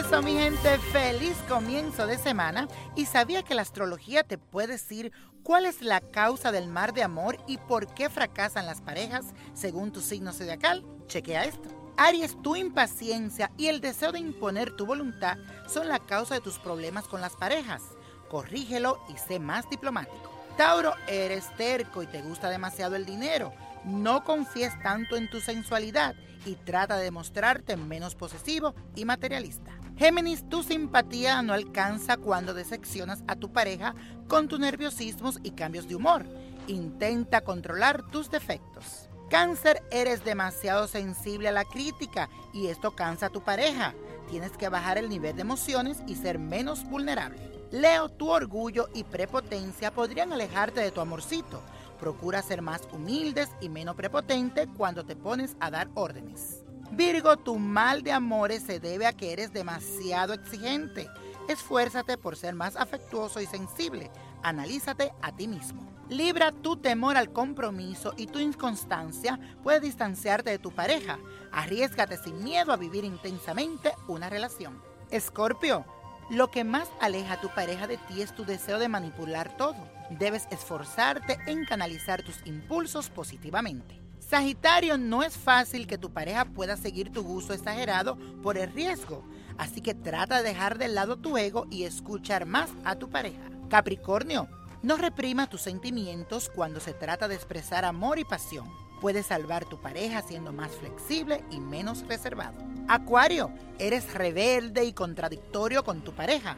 Eso, mi gente, feliz comienzo de semana. ¿Y sabía que la astrología te puede decir cuál es la causa del mar de amor y por qué fracasan las parejas según tu signo zodiacal? Chequea esto. Aries, tu impaciencia y el deseo de imponer tu voluntad son la causa de tus problemas con las parejas. Corrígelo y sé más diplomático. Tauro, eres terco y te gusta demasiado el dinero. No confíes tanto en tu sensualidad y trata de mostrarte menos posesivo y materialista. Géminis, tu simpatía no alcanza cuando decepcionas a tu pareja con tus nerviosismos y cambios de humor. Intenta controlar tus defectos. Cáncer, eres demasiado sensible a la crítica y esto cansa a tu pareja. Tienes que bajar el nivel de emociones y ser menos vulnerable. Leo, tu orgullo y prepotencia podrían alejarte de tu amorcito. Procura ser más humildes y menos prepotente cuando te pones a dar órdenes. Virgo, tu mal de amores se debe a que eres demasiado exigente. Esfuérzate por ser más afectuoso y sensible. Analízate a ti mismo. Libra, tu temor al compromiso y tu inconstancia puede distanciarte de tu pareja. Arriesgate sin miedo a vivir intensamente una relación. Escorpio, lo que más aleja a tu pareja de ti es tu deseo de manipular todo. Debes esforzarte en canalizar tus impulsos positivamente. Sagitario, no es fácil que tu pareja pueda seguir tu gusto exagerado por el riesgo, así que trata de dejar de lado tu ego y escuchar más a tu pareja. Capricornio, no reprima tus sentimientos cuando se trata de expresar amor y pasión. Puedes salvar tu pareja siendo más flexible y menos reservado. Acuario, eres rebelde y contradictorio con tu pareja.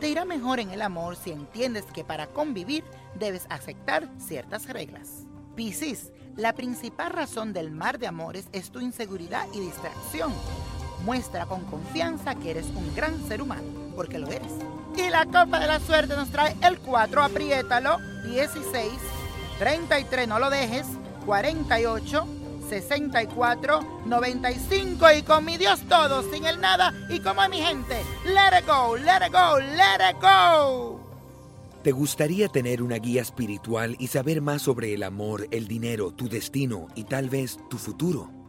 Te irá mejor en el amor si entiendes que para convivir debes aceptar ciertas reglas. Piscis, la principal razón del mar de amores es tu inseguridad y distracción. Muestra con confianza que eres un gran ser humano, porque lo eres. Y la copa de la suerte nos trae el 4, apriétalo, 16, 33, no lo dejes, 48, 64, 95 y con mi Dios todo, sin el nada y como a mi gente. Let it go, let it go, let it go. ¿Te gustaría tener una guía espiritual y saber más sobre el amor, el dinero, tu destino y tal vez tu futuro?